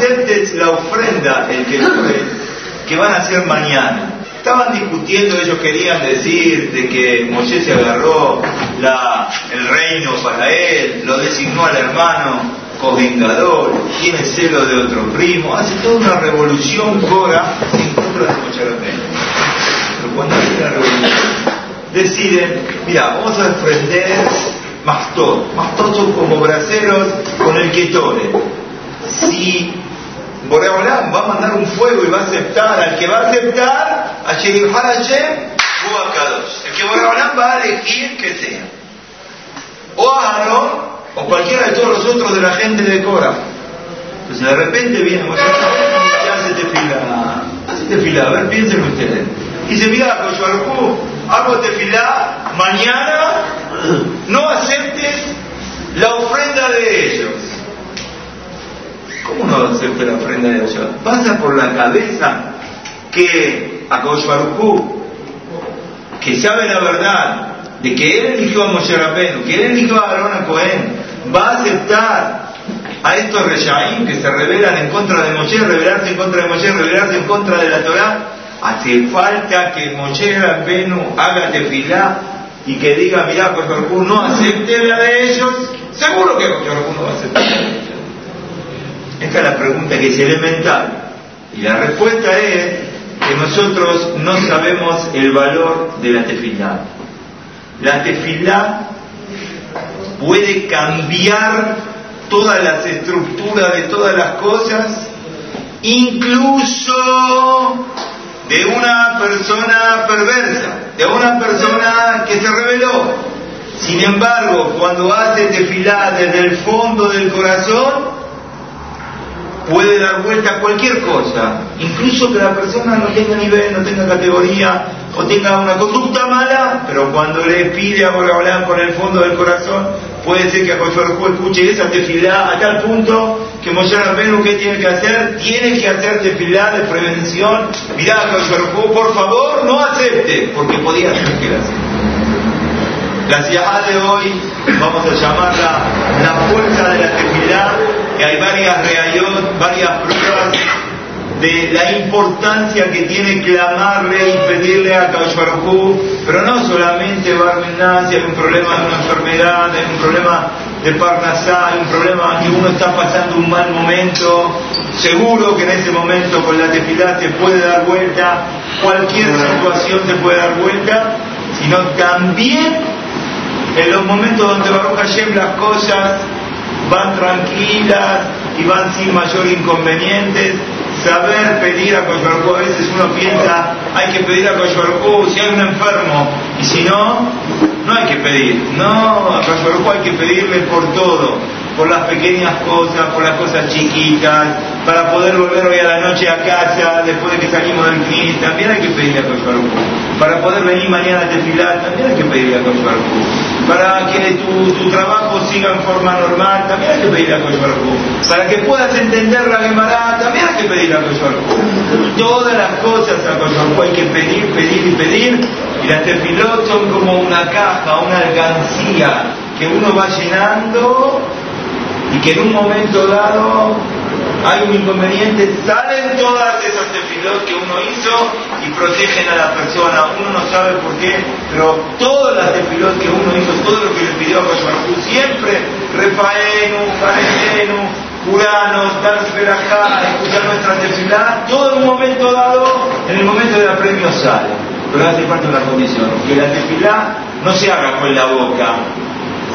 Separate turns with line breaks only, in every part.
aceptes la ofrenda, el que que van a hacer mañana. Estaban discutiendo, ellos querían decir de que Moisés se agarró la, el reino para él, lo designó al hermano covengador, tiene celo de otro primo, hace toda una revolución Cora en contra de Moshe Pero cuando hay una revolución, deciden, mira, vamos a defender Mastot. Mastot son como braceros con el que tore. Si Boreolam va a mandar un fuego y va a aceptar al que va a aceptar, a Hashem o a Kadosh. El que Boreolam va a elegir que sea. O a Aaron, o cualquiera de todos los otros de la gente de Cora. Entonces de repente viene Moshe y hace tefila. Hace tefila, a ver, piensen ustedes. Y dice, mira, Koshuarku, hago tefila, mañana no aceptes la ofrenda de ellos. ¿Cómo no acepta la ofrenda de ellos? Pasa por la cabeza que a Koshuarku, que sabe la verdad, de que él eligió a Moshe Rabbeinu, que él eligió a Aaron a Cohen, va a aceptar a estos Reshaim que se rebelan en contra de Moshe, rebelarse en contra de Moshe, rebelarse en contra de la Torah, hace falta que Moshe Rabbeinu haga tefilá y que diga, mira, pues no acepte la de ellos, seguro que Moshe no va a aceptar. Esta es la pregunta que es elemental. Y la respuesta es que nosotros no sabemos el valor de la tefilá. La tefilá puede cambiar todas las estructuras de todas las cosas, incluso de una persona perversa, de una persona que se rebeló. Sin embargo, cuando hace tefilá desde el fondo del corazón, puede dar vuelta a cualquier cosa, incluso que la persona no tenga nivel, no tenga categoría o tenga una conducta mala, pero cuando le pide a hablar con el fondo del corazón, puede ser que a Juez escuche esa tefilá a tal punto que Moshe Rabbeinu ¿qué tiene que hacer? Tiene que hacer tefilá de prevención. Mirá, por favor, no acepte, porque podía ser que la La ciudad de hoy vamos a llamarla la fuerza de la tefilá que hay varias reayot, varias pruebas de la importancia que tiene clamarle y pedirle a Kaush pero no solamente Barmenaz, hay un problema de una enfermedad, hay un problema de Parnasá, hay un problema que uno está pasando un mal momento, seguro que en ese momento con la tefilá se puede dar vuelta, cualquier situación se puede dar vuelta, sino también en los momentos donde Baruch Hashem las cosas van tranquilas y van sin mayor inconvenientes. Saber pedir a Coyarcó, a veces uno piensa, hay que pedir a Coyarcó si hay un enfermo, y si no, no hay que pedir. No, a Coyarcó hay que pedirle por todo, por las pequeñas cosas, por las cosas chiquitas, para poder volver hoy a la noche a casa, después de que salimos del fin, también hay que pedirle a Coyarcó. Para poder venir mañana a desfilar, también hay que pedirle a Coyarcó para que tu, trabajo siga en forma normal, también hay que pedir a Kosh Para que puedas entender la Gemara, también hay que pedir a Kosh Todas las cosas a Kosh hay que pedir, pedir y pedir. Y las tefilot son como una caja, una alcancía que uno va llenando y que en un momento dado hay un inconveniente, salen todas esas tefilot que uno hizo y protegen a la persona. Uno no sabe por qué, pero todas las tefilot que uno hizo, todo lo que le pidió a Koshmarku, siempre, Refaenu, Faretenu, Curanos, dar acá, escuchar nuestra tefilá, todo en un momento dado, en el momento del premio sale. Pero hace falta una condición, que la tefilá no se haga con la boca,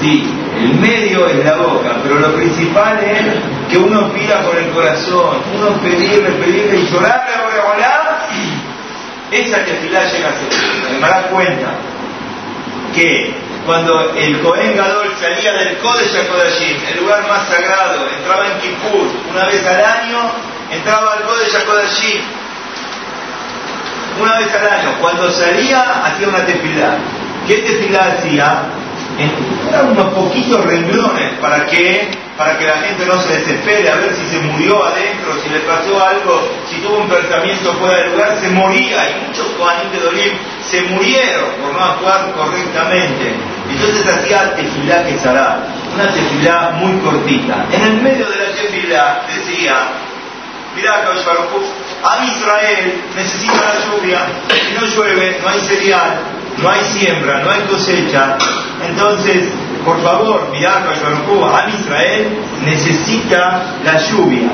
Sí, el medio es la boca, pero lo principal es que uno pida por el corazón, uno pedirle, pedirle y llorarle a esa tefilá llega a ser. Me das cuenta que cuando el Cohen Gadol salía del Kodesh Kodashim, el lugar más sagrado, entraba en Kippur una vez al año, entraba al Kodesh Kodashim una vez al año. Cuando salía, hacía una tefilá. ¿Qué tefilá hacía? Eran unos poquitos renglones para que, para que la gente no se desespere, a ver si se murió adentro, si le pasó algo, si tuvo un pensamiento fuera de lugar, se moría, y muchos Kohanim de Dolim se murieron por no actuar correctamente. Entonces hacía tefilá que una tefilá muy cortita. En el medio de la tefilá decía, mirá, a Israel necesita la lluvia, si no llueve, no hay cereal, no hay siembra, no hay cosecha. Entonces, por favor, mirá, a Israel necesita la lluvia.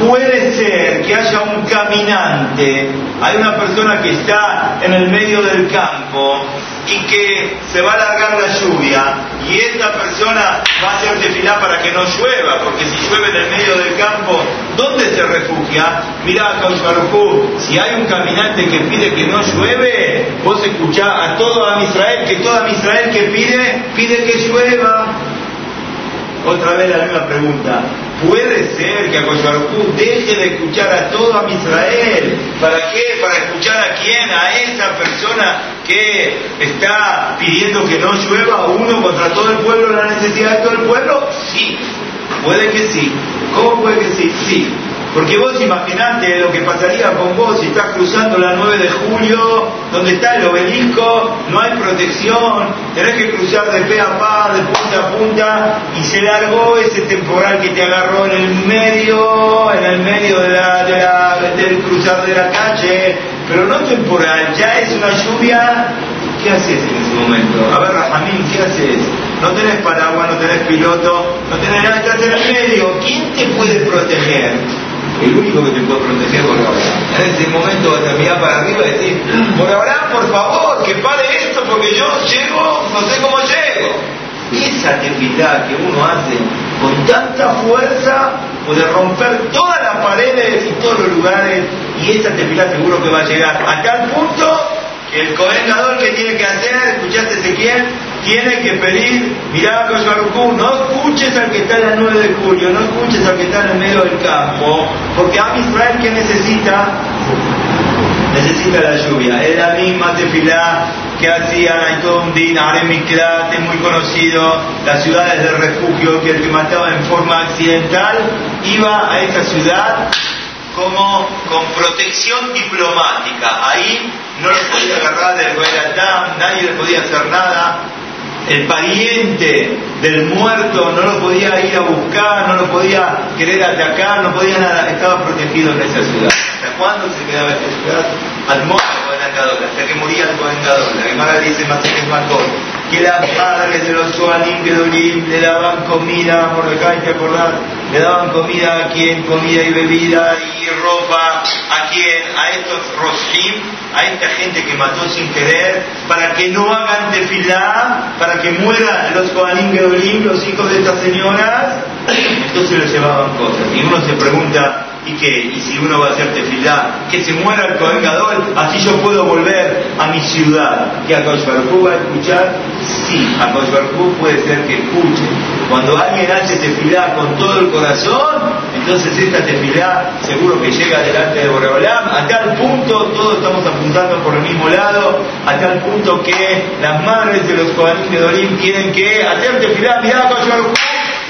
Puede ser que haya un caminante, hay una persona que está en el medio del campo y que se va a alargar la lluvia y esta persona va a hacer tefilá para que no llueva, porque si llueve en el medio del campo, ¿dónde se refugia? Mirá, Barujú, si hay un caminante que pide que no llueve, vos escuchás a todo Israel, que toda Israel que pide, pide que llueva. Otra vez la misma pregunta. Puede ser que Acoyarcú deje de escuchar a todo Israel. ¿Para qué? ¿Para escuchar a quién? A esa persona que está pidiendo que no llueva uno contra todo el pueblo, la necesidad de todo el pueblo. Sí, puede que sí. ¿Cómo puede que sí? Sí. Porque vos imaginate lo que pasaría con vos si estás cruzando la 9 de julio, donde está el obelisco, no hay protección, tenés que cruzar de pe a pa, de punta a punta, y se largó ese temporal que te agarró en el medio, en el medio de la, del cruzar de la calle, pero no temporal, ya es una lluvia ¿Qué haces en ese momento? A ver, Rajamín, ¿qué haces? No tenés paraguas, no tenés piloto, no tenés nada, estás en el medio. ¿Quién te puede proteger? El único que te puede proteger por Abraham. En ese momento vas a mirar para arriba y decir, por Abraham, por favor, que pare esto porque yo llego, no sé cómo llego. Esa tefilá que uno hace con tanta fuerza puede romper todas las paredes y todos los lugares y esa tefilá seguro que va a llegar a tal punto que el covengador que tiene que hacer, escuchaste Ezequiel, tiene que pedir, mirá no escuches al que está en la 9 de julio, no escuches al que está en el medio del campo, porque a Israel que necesita, necesita la lluvia. Es la misma tefilá que hacía un Din, Aremikrat, es muy conocido, las ciudades de refugio, que el que mataba en forma accidental iba a esa ciudad como con protección diplomática. Ahí no lo podía agarrar del Adam, nadie le podía hacer nada, el pariente del muerto no lo podía ir a buscar, no lo podía querer atacar, no podía nada, estaba protegido en esa ciudad. ¿Hasta cuándo se quedaba esa ciudad? Al muerto hasta que moría el Covengador. La Gemara dice más que Marcos que las padres de los Suanim Gedolim le daban comida, Mordecai, ¿te acordás? Le daban comida a quien, comida y bebida y ropa, a quien, a estos Roshim, a esta gente que mató sin querer, para que no hagan tefilá, para que mueran los Kohanim Los hijos de estas señoras, entonces les llevaban cosas. Y uno se pregunta, ¿y qué? ¿Y si uno va a hacer tefilá? Que se muera el Kohen así yo puedo volver a mi ciudad. ¿Que a va a escuchar? Sí, a puede ser que escuche. Cuando alguien hace tefilá con todo el corazón, entonces esta tefilá seguro que llega delante de Boreolam, a tal punto, todos estamos apuntando por el mismo lado, a tal punto que las madres de los Kohanim de Dorim tienen que hacer tefilá, mirá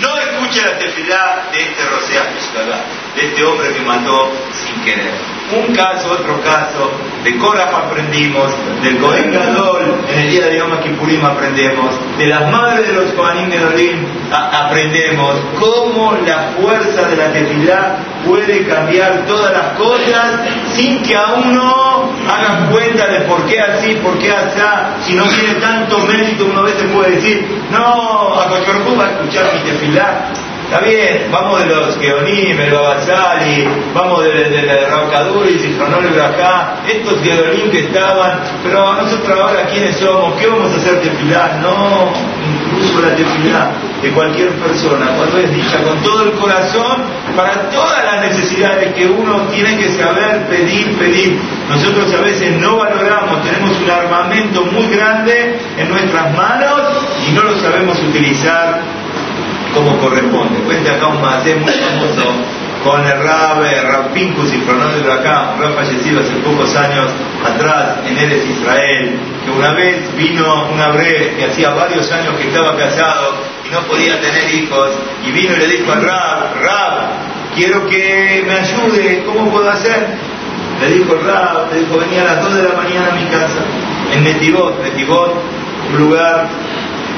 no escuche la tefilá de este Rosea de este hombre que mató sin querer. Un caso, otro caso, de Korah aprendimos, del Cohen Gadol, en el día de Yom Kippurim aprendemos, de las madres de los Kohanim Gedolim aprendemos cómo la fuerza de la tefilá puede cambiar todas las cosas sin que a uno hagan cuenta de por qué así, por qué así, si no tiene tanto mérito, uno a veces puede decir, no, a Cochorcú va a escuchar mi tefilá, Está bien, vamos de los Geonim, el Babasali, vamos de, de, de Raucaduris y Fronol acá, estos Geonim que estaban, pero nosotros ahora quiénes somos, ¿qué vamos a hacer tefilá? No, incluso la tefilá de cualquier persona, cuando es dicha con todo el corazón, para todas las necesidades que uno tiene que saber pedir, pedir. Nosotros a veces no valoramos, tenemos un armamento muy grande en nuestras manos y no lo sabemos utilizar como corresponde. Cuenta acá un macé muy famoso con el Rab, Rab Pincus y de acá, Rab fallecido hace pocos años atrás en Eres Israel, que una vez vino un abre que hacía varios años que estaba casado y no podía tener hijos, y vino y le dijo al Rab, Rab, quiero que me ayude, ¿cómo puedo hacer? Le dijo Rab, le dijo, venía a las 2 de la mañana a mi casa, en Netivot, Netivot, un lugar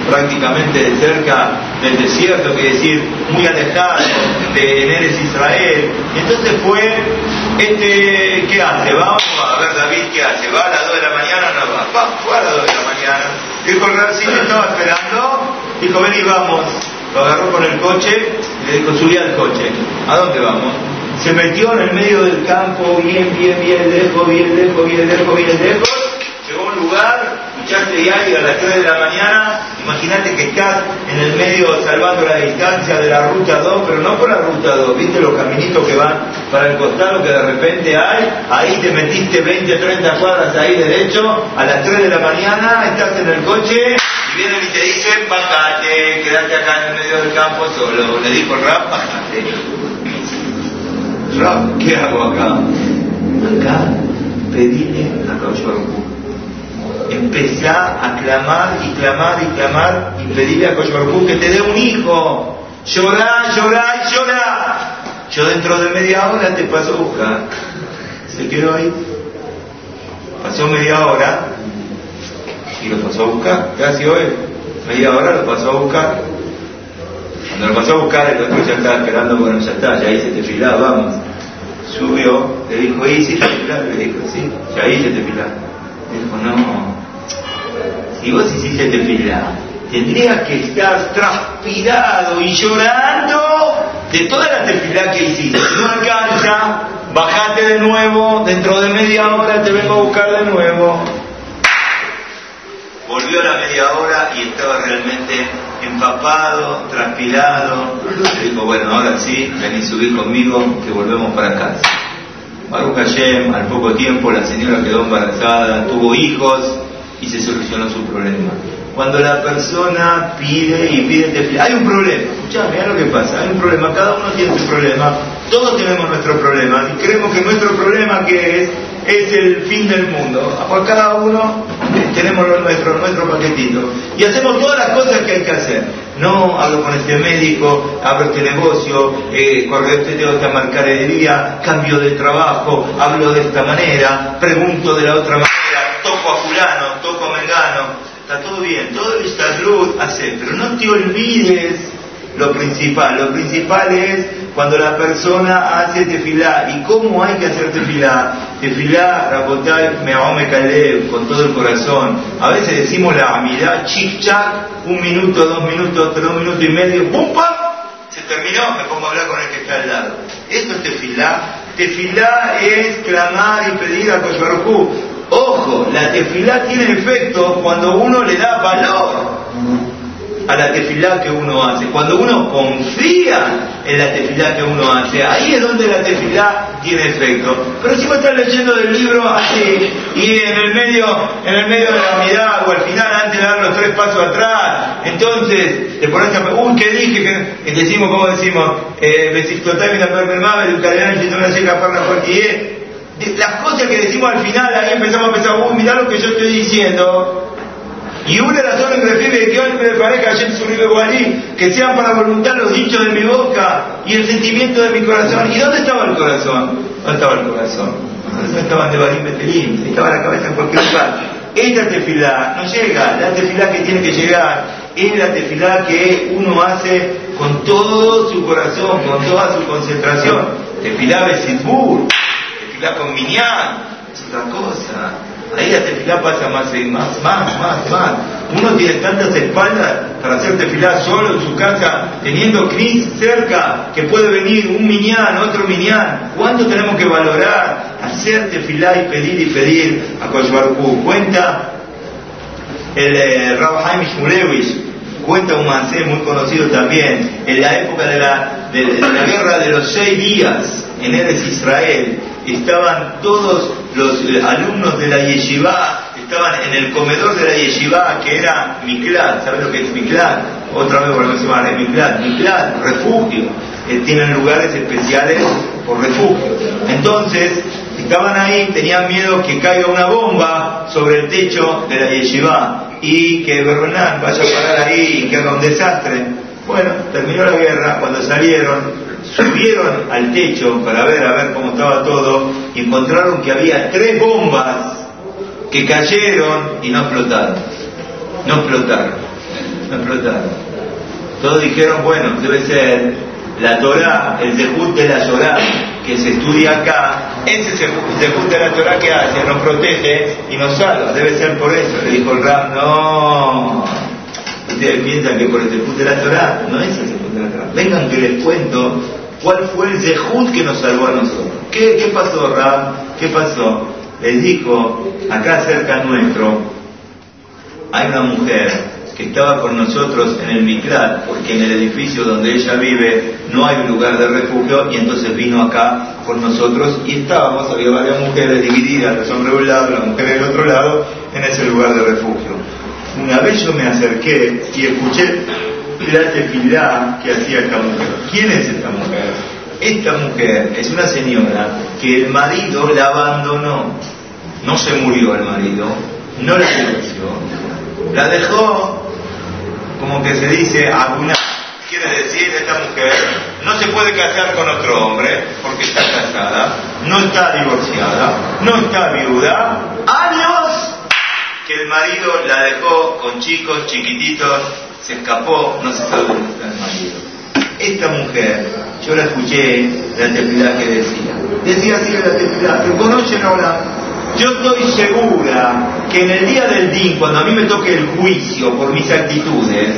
prácticamente cerca del desierto, que decir, muy alejado de Eres Israel. Entonces fue, este, ¿qué hace? Vamos a ver David qué hace, va a las 2 de la mañana no va, va, fue a las 2 de la mañana. Dijo el rey, estaba esperando, dijo, ven y vamos. Lo agarró con el coche le dijo, subí al coche. ¿A dónde vamos? Se metió en el medio del campo, bien, bien, bien lejos, bien lejos, bien lejos, bien lejos. Llegó a un lugar escuchaste diario a las 3 de la mañana, imagínate que estás en el medio salvando la distancia de la ruta 2, pero no por la ruta 2, viste los caminitos que van para el costado que de repente hay, ahí te metiste 20, 30 cuadras ahí derecho, a las 3 de la mañana estás en el coche y vienen y te dicen, bájate, quédate acá en el medio del campo solo, le dijo Rap, bájate. Rap, ¿qué hago acá? Acá, pedile a Caucho empezá a clamar y clamar y clamar y pedirle a Koshbarjú que te dé un hijo. Llorá, llorá y llorá. Yo dentro de media hora te paso a buscar. Se quedó ahí. Pasó media hora y lo pasó a buscar. ¿Qué hacía hoy? Media hora lo pasó a buscar. Cuando lo pasó a buscar, el otro ya estaba esperando, bueno, ya está, ya hice te filá, vamos. Subió, le dijo, ¿y si te filá? Le dijo, sí, ya hice te filá. Le dijo, no, si vos hiciste tefilá, tendrías que estar transpirado y llorando de toda la tefilá que hiciste. No alcanza, bajate de nuevo, dentro de media hora te vengo a buscar de nuevo. Volvió a la media hora y estaba realmente empapado, transpirado. Le dijo, bueno, ahora sí, vení subir conmigo, que volvemos para casa. Baruch Hashem, al poco tiempo la señora quedó embarazada, tuvo hijos, y se solucionó su problema. Cuando la persona pide y pide hay un problema, escuchá, mira lo que pasa, hay un problema, cada uno tiene su problema, todos tenemos nuestro problema y creemos que nuestro problema que es es el fin del mundo. Por cada uno tenemos lo nuestro, nuestro paquetito. Y hacemos todas las cosas que hay que hacer. No hablo con este médico, abro este negocio, eh, este tengo esta mercadería, cambio de trabajo, hablo de esta manera, pregunto de la otra manera toco a fulano, toco a mengano, está todo bien, todo el salud hace, pero no te olvides lo principal, lo principal es cuando la persona hace tefilá, ¿y cómo hay que hacer tefilá? Tefilá, Rabotai, me Kalev, con todo el corazón. A veces decimos la amidad, chic un minuto, dos minutos, tres minutos y medio, ¡pum, pam! Se terminó, me pongo a hablar con el que está al lado. Esto es tefilá. Tefilá es clamar y pedir a Koshbarhu. Ojo, la tefilá tiene efecto cuando uno le da valor a la tefilá que uno hace, cuando uno confía en la tefilá que uno hace, ahí es donde la tefilá tiene efecto. Pero si vos estás leyendo del libro así y en el medio, en el medio de la unidad o al final antes de dar los tres pasos atrás, entonces te pones a uy, ¿qué dije? Que decimos, ¿cómo decimos? Las cosas que decimos al final, ahí empezamos a pensar, uy, mirá lo que yo estoy diciendo. Y una de las horas que refiere que hoy me parezca su que sean para voluntad los dichos de mi boca y el sentimiento de mi corazón. ¿Y dónde estaba el corazón? ¿Dónde estaba el corazón? No estaban de Barim Betelín, estaba la cabeza en cualquier lugar. Esta tefilá no llega, la tefilá que tiene que llegar es la tefilá que uno hace con todo su corazón, con toda su concentración. Tefilá Besitbur, tefilá con Minyan, es otra cosa. Ahí la tefilá pasa más, más, más, más, más. Uno tiene tantas espaldas para hacer tefilá solo en su casa, teniendo Cris cerca, que puede venir un minyan, otro minyan. ¿Cuánto tenemos que valorar hacer tefilá y pedir y pedir a Koshbarku? Cuenta el eh, Rab cuenta un mancé muy conocido también, en la época de la, de la guerra de los seis días en Eres Israel, estaban todos los eh, alumnos de la yeshiva, estaban en el comedor de la yeshiva, que era Miklat, ¿sabes lo que es Miklat? Otra vez volvemos a llamar Miklat, Miklat, refugio, eh, tienen lugares especiales por refugio. Entonces, estaban ahí, tenían miedo que caiga una bomba sobre el techo de la yeshiva y que Bernan vaya a parar ahí y que haga un desastre. Bueno, terminó la guerra, cuando salieron, subieron al techo para ver a ver cómo estaba todo y encontraron que había tres bombas que cayeron y no explotaron. No explotaron. no explotaron. Todos dijeron, bueno, debe ser la Torah, el Zehut de la Torah que se estudia acá, ese Zehut de la Torah que hace, nos protege y nos salva, debe ser por eso. Le dijo el Ram, no, ustedes piensan que por el Zehut de la Torah, no es el Zehut de la Torah. Vengan que les cuento cuál fue el Zehut que nos salvó a nosotros. ¿Qué, pasó, Ram? ¿Qué pasó? Les dijo, acá cerca nuestro, hay una mujer que estaba con nosotros en el Miklat, porque en el edificio donde ella vive no hay lugar de refugio, y entonces vino acá con nosotros y estábamos, había varias mujeres divididas, los hombres de un lado, las mujeres del otro lado, en ese lugar de refugio. Una vez yo me acerqué y escuché tefilá que hacía esta mujer. ¿Quién es esta mujer? Esta mujer es una señora que el marido la abandonó. No se murió el marido, no la divorció, la dejó como que se dice alguna quiere decir esta mujer no se puede casar con otro hombre porque está casada, no está divorciada, no está viuda, años que el marido la dejó con chicos chiquititos, se escapó, no se sabe dónde está el marido. Esta mujer, yo la escuché la tefilá que decía, decía así la tefilá, ¿se conocen ahora? Yo estoy segura que en el día del DIN, cuando a mí me toque el juicio por mis actitudes,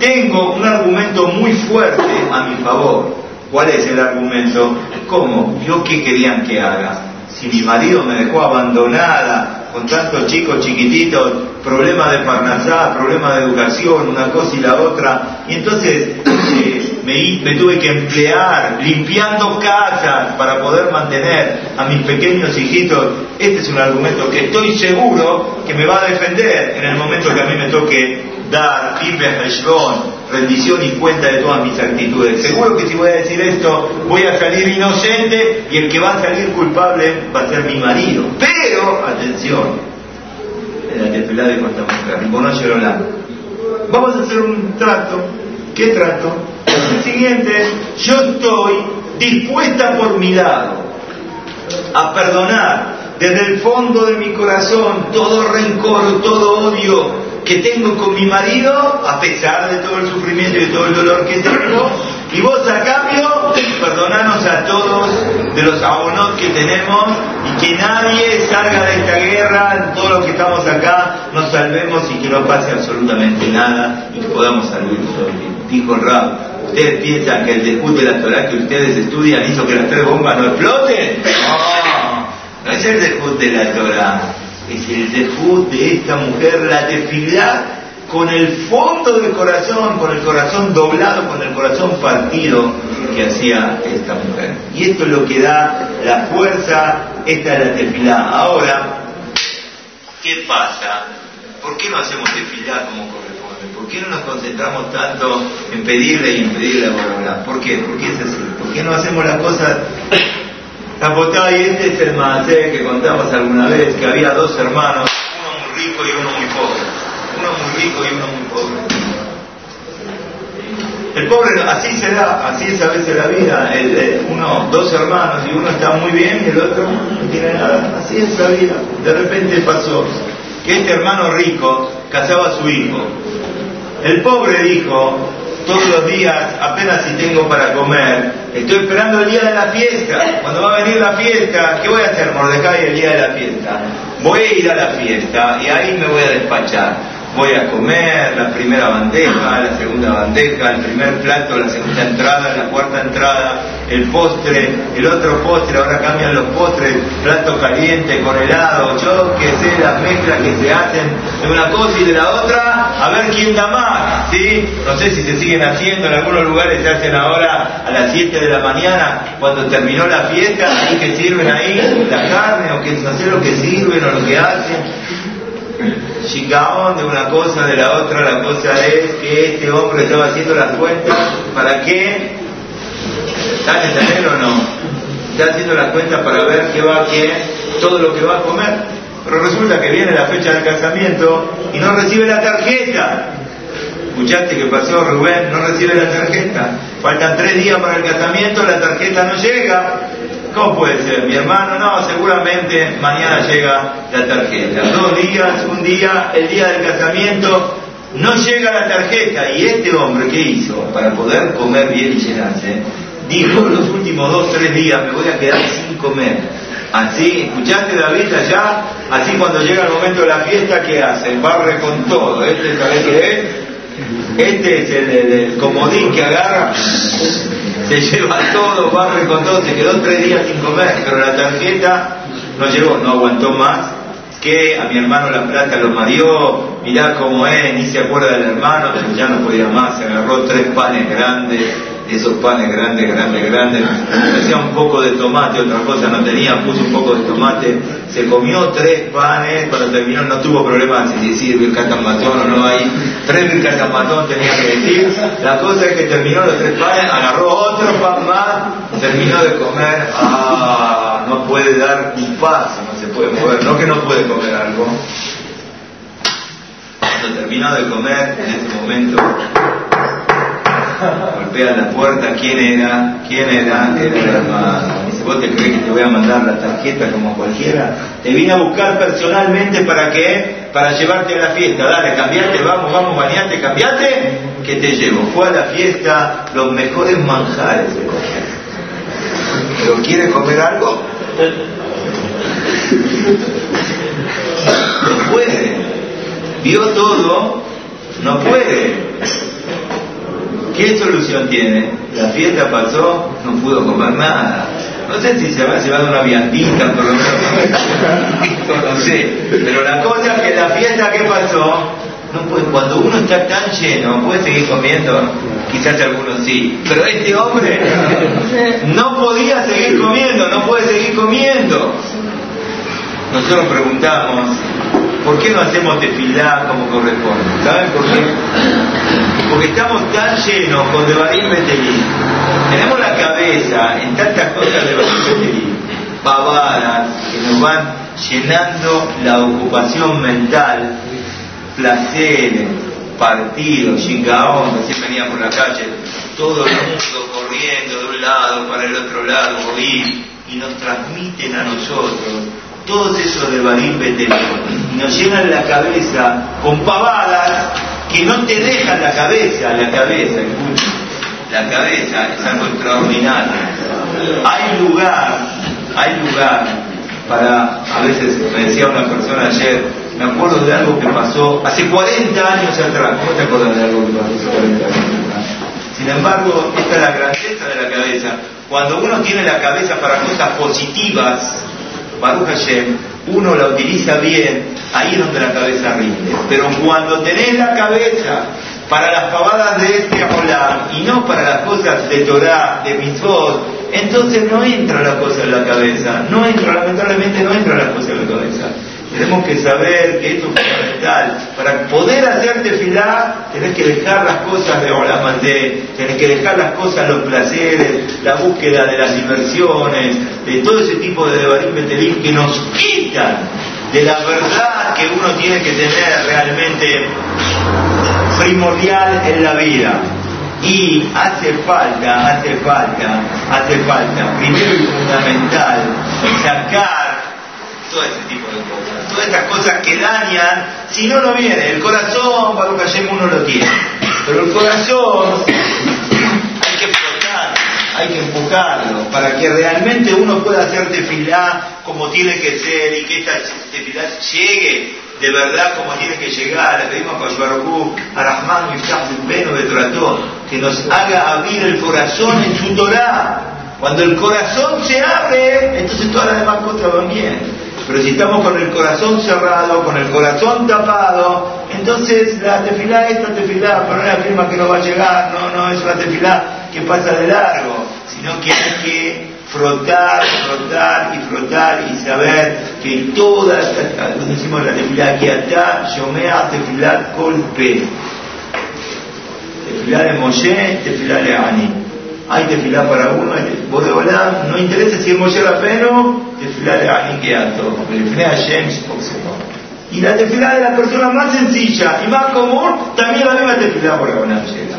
tengo un argumento muy fuerte a mi favor. ¿Cuál es el argumento? ¿Cómo? ¿Yo qué querían que haga? Si mi marido me dejó abandonada con tantos chicos chiquititos, problema de parnasá, problema de educación, una cosa y la otra, y entonces eh, me, tuve que emplear limpiando casas para poder mantener a mis pequeños hijitos. Este es un argumento que estoy seguro que me va a defender en el momento que a mí me toque dar rendición y cuenta de todas mis actitudes. Seguro que si voy a decir esto, voy a salir inocente y el que va a salir culpable va a ser mi marido. Atención, en la tefilá de esta mujer, Vamos a hacer un trato. ¿Qué trato? El siguiente, yo estoy dispuesta por mi lado a perdonar desde el fondo de mi corazón todo rencor, todo odio que tengo con mi marido, a pesar de todo el sufrimiento y todo el dolor que tengo, y vos a cambio, perdonanos a todos de los abonot que tenemos y que nadie salga de esta guerra, todos los que estamos acá, nos salvemos y que no pase absolutamente nada y que podamos salir Dijo el Rab, ¿ustedes piensan que el discute de la Torah que ustedes estudian hizo que las tres bombas no exploten? No, no es el discute de la Torah es el debut de esta mujer, la tefilá con el fondo del corazón, con el corazón doblado, con el corazón partido que hacía esta mujer. Y esto es lo que da la fuerza, esta es la tefilá. Ahora, ¿qué pasa? ¿Por qué no hacemos tefilá como corresponde? ¿Por qué no nos concentramos tanto en pedirle y en pedirle a Borolá? ¿Por qué? ¿Por qué es así? ¿Por qué no hacemos las cosas y este es el Maasé que contamos alguna vez, que había dos hermanos, uno muy rico y uno muy pobre. Uno muy rico y uno muy pobre. El pobre, así se da, así es a veces la vida. El, uno, dos hermanos y uno está muy bien y el otro no tiene nada. Así es la vida. De repente pasó que este hermano rico casaba a su hijo. El pobre dijo, todos los días, apenas si tengo para comer. Estoy esperando el día de la fiesta. Cuando va a venir la fiesta, ¿qué voy a hacer, Mordecai, el día de la fiesta? Voy a ir a la fiesta y ahí me voy a despachar voy a comer, la primera bandeja, la segunda bandeja, el primer plato, la segunda entrada, la cuarta entrada, el postre, el otro postre, ahora cambian los postres, plato caliente con helado, yo que sé las mezclas que se hacen de una cosa y de la otra, a ver quién da más, ¿sí? No sé si se siguen haciendo, en algunos lugares se hacen ahora a las 7 de la mañana, cuando terminó la fiesta, y que sirven ahí la carne, o que no sé lo que sirven o lo que hacen chicaón de una cosa, de la otra, la cosa es que este hombre estaba haciendo las cuentas, ¿para qué? ¿Están entendiendo o no? Está haciendo las cuentas para ver qué va a qué, todo lo que va a comer. Pero resulta que viene la fecha del casamiento y no recibe la tarjeta. ¿Escuchaste que pasó Rubén? No recibe la tarjeta. Faltan tres días para el casamiento, la tarjeta no llega. ¿Cómo puede ser? Mi hermano, no, seguramente mañana llega la tarjeta. Dos días, un día, el día del casamiento, no llega la tarjeta y este hombre, ¿qué hizo? Para poder comer bien y llenarse, dijo los últimos dos, tres días me voy a quedar sin comer. Así, ¿escuchaste David allá? Así cuando llega el momento de la fiesta, ¿qué hace? Barre con todo. Este, ¿sabes qué es? Este es el, comodín que agarra, se lleva todo, barre con todo, se quedó tres días sin comer, pero la tarjeta no llegó, no aguantó más, que a mi hermano la plata lo mareó, mirá cómo es, ni se acuerda del hermano, pero ya no podía más, se agarró tres panes grandes, esos panes grandes, grandes, grandes, hacía un poco de tomate, otra cosa no tenía, puso un poco de tomate, se comió tres panes, cuando terminó no tuvo problemas de decir birkat matón o no hay, tres birkat matón tenía que decir, la cosa es que terminó los tres panes, agarró otro pan más, terminó de comer, ah, no puede dar un paso, no se puede mover, no que no puede comer algo. Cuando terminó de comer, en ese momento golpea la puerta, ¿quién era? ¿Quién era? Era el hermano. ¿vos te crees que te voy a mandar la tarjeta como cualquiera? Te vine a buscar personalmente para qué? Para llevarte a la fiesta. Dale, cambiate, vamos, vamos, bañate, cambiate, que te llevo. Fue a la fiesta los mejores manjares de ¿Pero quiere comer algo? No puede. Vio todo, no puede. ¿Qué solución tiene? La fiesta pasó, no pudo comer nada. No sé si se habrá llevado una viandita, por lo menos. no sé. Pero la cosa es que la fiesta, ¿qué pasó? No puede, cuando uno está tan lleno, puede seguir comiendo. Quizás algunos sí. Pero este hombre no podía seguir comiendo, no puede seguir comiendo. Nosotros preguntamos, ¿por qué no hacemos tefilá como corresponde? ¿Saben por qué? Porque estamos tan llenos con Devarim Betelí. Tenemos la cabeza en tantas cosas de Devarim Betelí, pavadas, que nos van llenando la ocupación mental, placeres, partidos, chingaón, recién venía por la calle, todo el mundo corriendo de un lado para el otro lado, y nos transmiten a nosotros todos esos de Barim y nos llenan la cabeza con pavadas que no te dejan la cabeza, la cabeza, la cabeza es algo extraordinario. Hay lugar, hay lugar para, a veces me decía una persona ayer, me acuerdo de algo que pasó hace 40 años atrás. ¿Cómo te acuerdas de algo que pasó hace 40 años atrás? Sin embargo, esta es la grandeza de la cabeza. Cuando uno tiene la cabeza para cosas positivas, Baruch Hashem, uno la utiliza bien, ahí es donde la cabeza rinde. Pero cuando tenés la cabeza para las pavadas de este hola y no para las cosas de Torah, de mitzvot, entonces no entra la cosa en la cabeza, no entra, lamentablemente no entra la cosa en la cabeza. Tenemos que saber que esto es fundamental. Para poder hacerte filar, tenés que dejar las cosas de Olamandé, tenés que dejar las cosas, los placeres, la búsqueda de las inversiones, de todo ese tipo de Devarim Betelim que nos quitan de la verdad que uno tiene que tener realmente primordial en la vida. Y hace falta, hace falta, hace falta, primero y fundamental, sacar todo ese tipo de cosas, todas estas cosas que dañan, si no lo viene, el corazón, para un uno lo tiene, pero el corazón hay que flotar, hay que empujarlo, para que realmente uno pueda hacer tefilá como tiene que ser y que esta tefilá llegue de verdad como tiene que llegar. Le pedimos a Rahman y de Toratón, que nos haga abrir el corazón en su Torah. Cuando el corazón se abre, entonces todas las demás cosas van bien. Pero si estamos con el corazón cerrado, con el corazón tapado, entonces la tefilá, esta tefilá, pero no afirma que no va a llegar, no, no es una tefilá que pasa de largo, sino que hay que frotar, frotar y frotar y saber que toda esta, decimos la tefilá, que atá, yomea, tefilá, golpe. Tefilá de Moshe, tefilá de Ani hay tefilá para uno, Boreolá, no interesa si es Moshe Rabbeinu, tefilá de alto, tefilá de James Y la tefilá de la persona más sencilla y más común, también la misma tefilá Boreolá llega.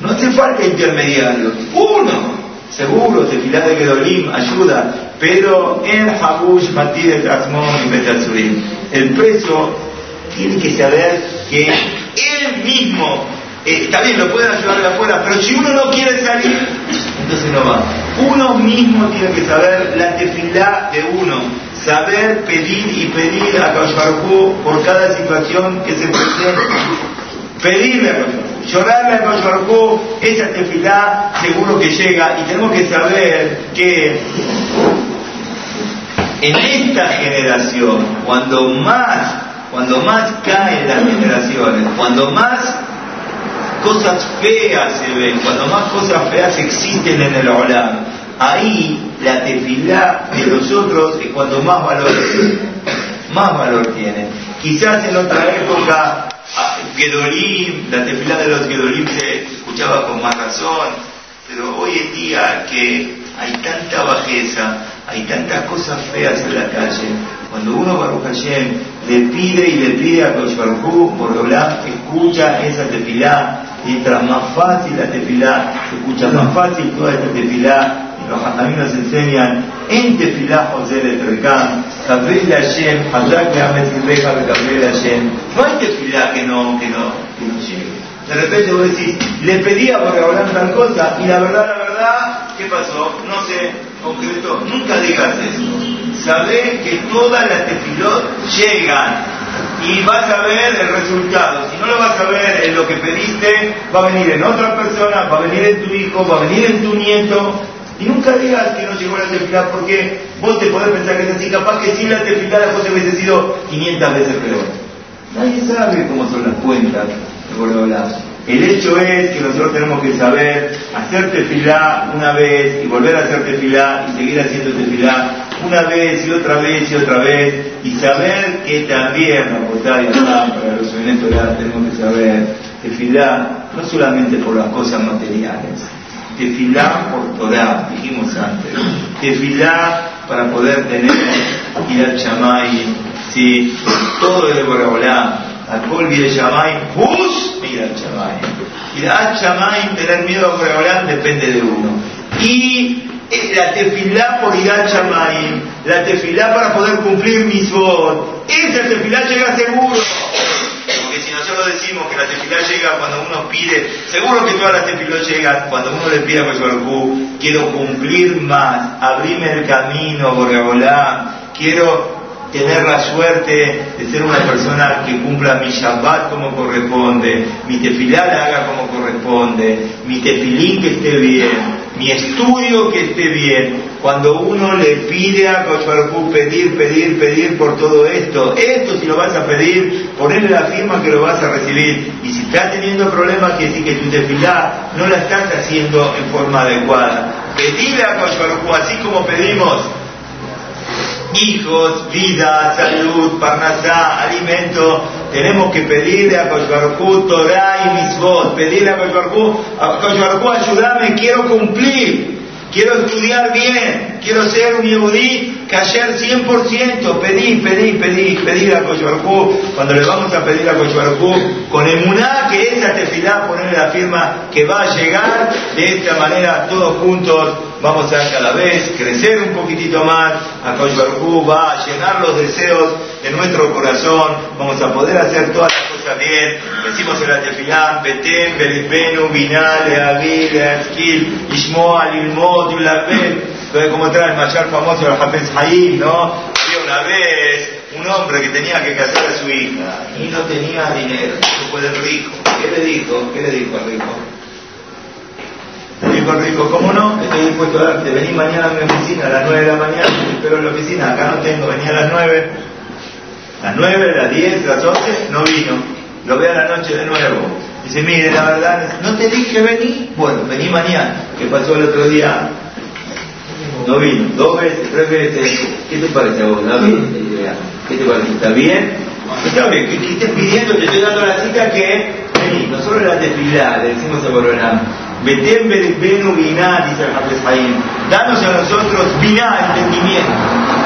No hace falta intermediarios, uno, seguro, tefilá de Gedolim ayuda, pero en Habush, Matí de Trasmón y Betatzurim, el preso tiene que saber que él mismo, está bien, lo pueden ayudar de afuera, pero si uno no quiere salir, entonces no va. Uno mismo tiene que saber la tefilá de uno, saber pedir y pedir a Kadosh por cada situación que se presente. Pedirle a llorarle a Kadosh esa tefilá seguro que llega y tenemos que saber que en esta generación, cuando más, cuando más caen las generaciones, cuando más cosas feas se ven, cuando más cosas feas existen en el Olam, ahí la tefilá de los otros es cuando más valor. Más valor tiene. Quizás en otra época, ah, Gedolim, la tefilá de los Gedolim se escuchaba con más razón, pero hoy en día que hay tanta bajeza, hay tantas cosas feas en la calle. Cuando uno, Baruch Hashem, le pide y le pide a Kosh por hablar, escucha esa tefilá, mientras más fácil la tefilá, escucha más fácil toda esta tefilá, los también nos enseñan en tefilá José de Trekán, Gabriel Hashem, Hazak Leamet Gilbeja de Gabriel Hashem, no hay tefilá que no, que no, que no llegue. De repente vos decís, le pedía por hablar tal cosa, y la verdad, la verdad, ¿qué pasó? No sé, concreto, nunca digas eso. Sabés que todas las tefilot llegan y vas a ver el resultado. Si no lo vas a ver en lo que pediste, va a venir en otra persona, va a venir en tu hijo, va a venir en tu nieto. Y nunca digas que no llegó la tefilá porque vos te podés pensar que es así, capaz que si la tefilá después hubiese sido 500 veces peor. Nadie sabe cómo son las cuentas de el hecho es que nosotros tenemos que saber hacer tefilá una vez y volver a hacer tefilá y seguir haciendo tefilá una vez y otra vez y otra vez y saber que también, para los eventos tenemos que saber tefilá no solamente por las cosas materiales, tefilá por Torah, dijimos antes, tefilá para poder tener ir al chamay, si todo es de Borabolá, Alcohol de Shamay, bus, mira Shamay. Mira Shamay, tener miedo a Boreolán depende de uno. Y eh, la tefilá por ir Shamay, la tefilá para poder cumplir mis votos, esa tefilá llega seguro. Porque si nosotros decimos que la tefilá llega cuando uno pide, seguro que todas las tefilás llegan cuando uno le pide a Jesús quiero cumplir más, abrirme el camino, Boreolán, quiero tener la suerte de ser una persona que cumpla mi Shabbat como corresponde, mi tefilá la haga como corresponde, mi tefilín que esté bien, mi estudio que esté bien. Cuando uno le pide a Koshbarku pedir, pedir, pedir por todo esto, esto si lo vas a pedir, ponerle la firma que lo vas a recibir. Y si estás teniendo problemas, que decir que tu tefilá no la estás haciendo en forma adecuada. Pedirle a Koshbarku, así como pedimos hijos, vida, salud, parnasá, alimento. Tenemos que pedirle a Koshbarku Torah y Misvot, pedirle a Koshbarku, a ayúdame, quiero cumplir. Quiero estudiar bien, quiero ser un yehudí que ayer 100%, pedí, pedí, pedí, pedí a Koshbarku, cuando le vamos a pedir a Koshbarku, con emuná que esa tefilá, ponerle la firma que va a llegar, de esta manera todos juntos vamos a cada vez crecer un poquitito más, a Koshbarku va a llenar los deseos de nuestro corazón, vamos a poder hacer todas las cosas bien, decimos en la tefilá, Betem, Belibenu, Binal, Leavil, Leaskil, Ishmoa, Lilmot, Yulapel, entonces como trae el mayor famoso el Hafez Haim, ¿no? Había una vez un hombre que tenía que casar a su hija y no tenía dinero, no fue el rico. ¿Qué le dijo? ¿Qué le dijo al rico? Le dijo al rico, ¿cómo no? Estoy dispuesto a darte, vení mañana a mi oficina a las 9 de la mañana, te espero en la oficina, acá no tengo, vení a las 9. Las 9, las 10, las 11, no vino. Lo ve a la noche de nuevo. Dice, mire, la verdad, no te dije vení. Bueno, vení mañana. ¿Qué pasó el otro día? No vino. Dos veces, tres veces. ¿Qué te parece a vos, David? ¿Qué te parece? ¿Está bien? Está bien. ¿Qué, estás pidiendo? Te estoy dando la cita que vení. Nosotros la desfilada, le decimos a Corona. Betem Benu Biná, dice el Danos a nosotros Biná, entendimiento,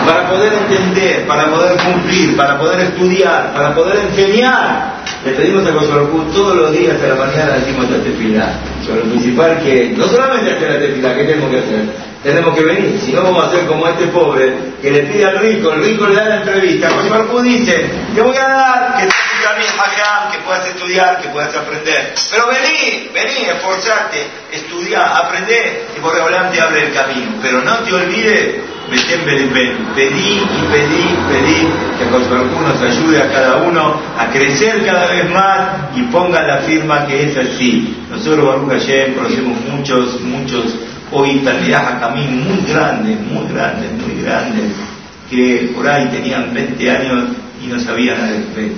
para poder entender, para poder cumplir, para poder estudiar, para poder enseñar. Le pedimos a Kosorokú todos los días a la mañana decimos esta tefilá. Pero lo principal que, no solamente hacer la tefilá, ¿qué tenemos que hacer? Tenemos que venir, si no vamos a ser como este pobre que le pide al rico, el rico le da la entrevista, Kosorokú dice, te voy a dar que también hajam, que puedas estudiar, que puedas aprender. Pero vení, vení, esforzate, estudia, aprende, y por te abre el camino. Pero no te olvides, pedí y pedí, pedí que Baruj nos ayude a cada uno a crecer cada vez más y ponga la firma que es así. Nosotros, Baruch Hashem, conocemos muchos, muchos hoy a caminos muy grandes, muy grandes, muy grandes, que por ahí tenían 20 años y no sabían al Esbet.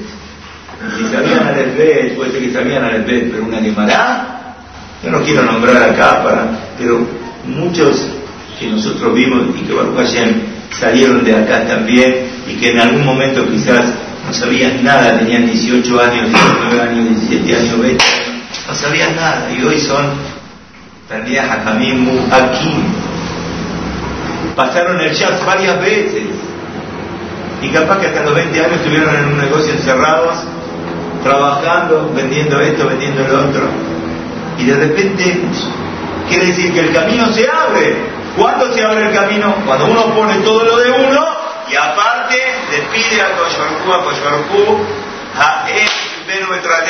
Si sabían al Esbet, puede ser que sabían al Esbet, pero una Gemara, yo no quiero nombrar acá, para, pero muchos que nosotros vimos y que Baruch Hashem salieron de acá también y que en algún momento quizás no sabían nada, tenían 18 años, 19 años, 17 años, 20 no sabían nada y hoy son Talmideh Hakamim aquí. Pasaron el jazz varias veces y capaz que hasta los 20 años estuvieron en un negocio encerrados, trabajando, vendiendo esto, vendiendo lo otro. Y de repente quiere decir que el camino se abre. ¿Cuándo se abre el camino? Cuando uno pone todo lo de uno y aparte le pide a Koshbarku, a Koshbarku, a él, nuestra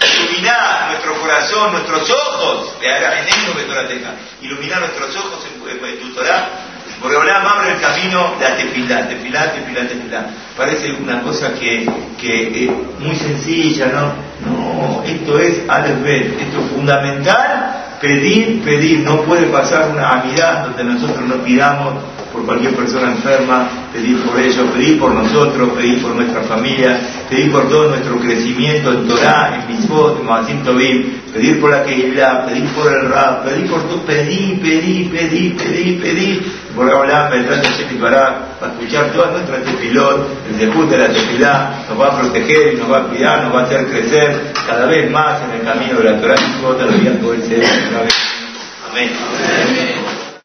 teja, iluminar nuestro corazón, nuestros ojos, iluminar nuestros ojos en, tu Torah, porque abre el camino la tefilá, tefilá, tefilá, tefilá. Parece una cosa que, que muy sencilla, ¿no? No, esto es Aleph esto es fundamental, pedir, pedir, no puede pasar una amidad donde nosotros no pidamos por cualquier persona enferma, pedir por ellos, pedir por nosotros, pedir por nuestra familia, pedir por todo nuestro crecimiento en Torah, en Mitzvot, en Maasim Tobim, pedir por la Keilah, pedir por el Rab, pedir por tu, pedir, pedir, pedir, pedir, pedir, por hablar, vendrán de para escuchar todas nuestras tefilot, el debut de la tefilá, nos va a proteger nos va a cuidar, nos va a hacer crecer cada vez más en el camino de la Torah, y todo el día todo el ser. Amén.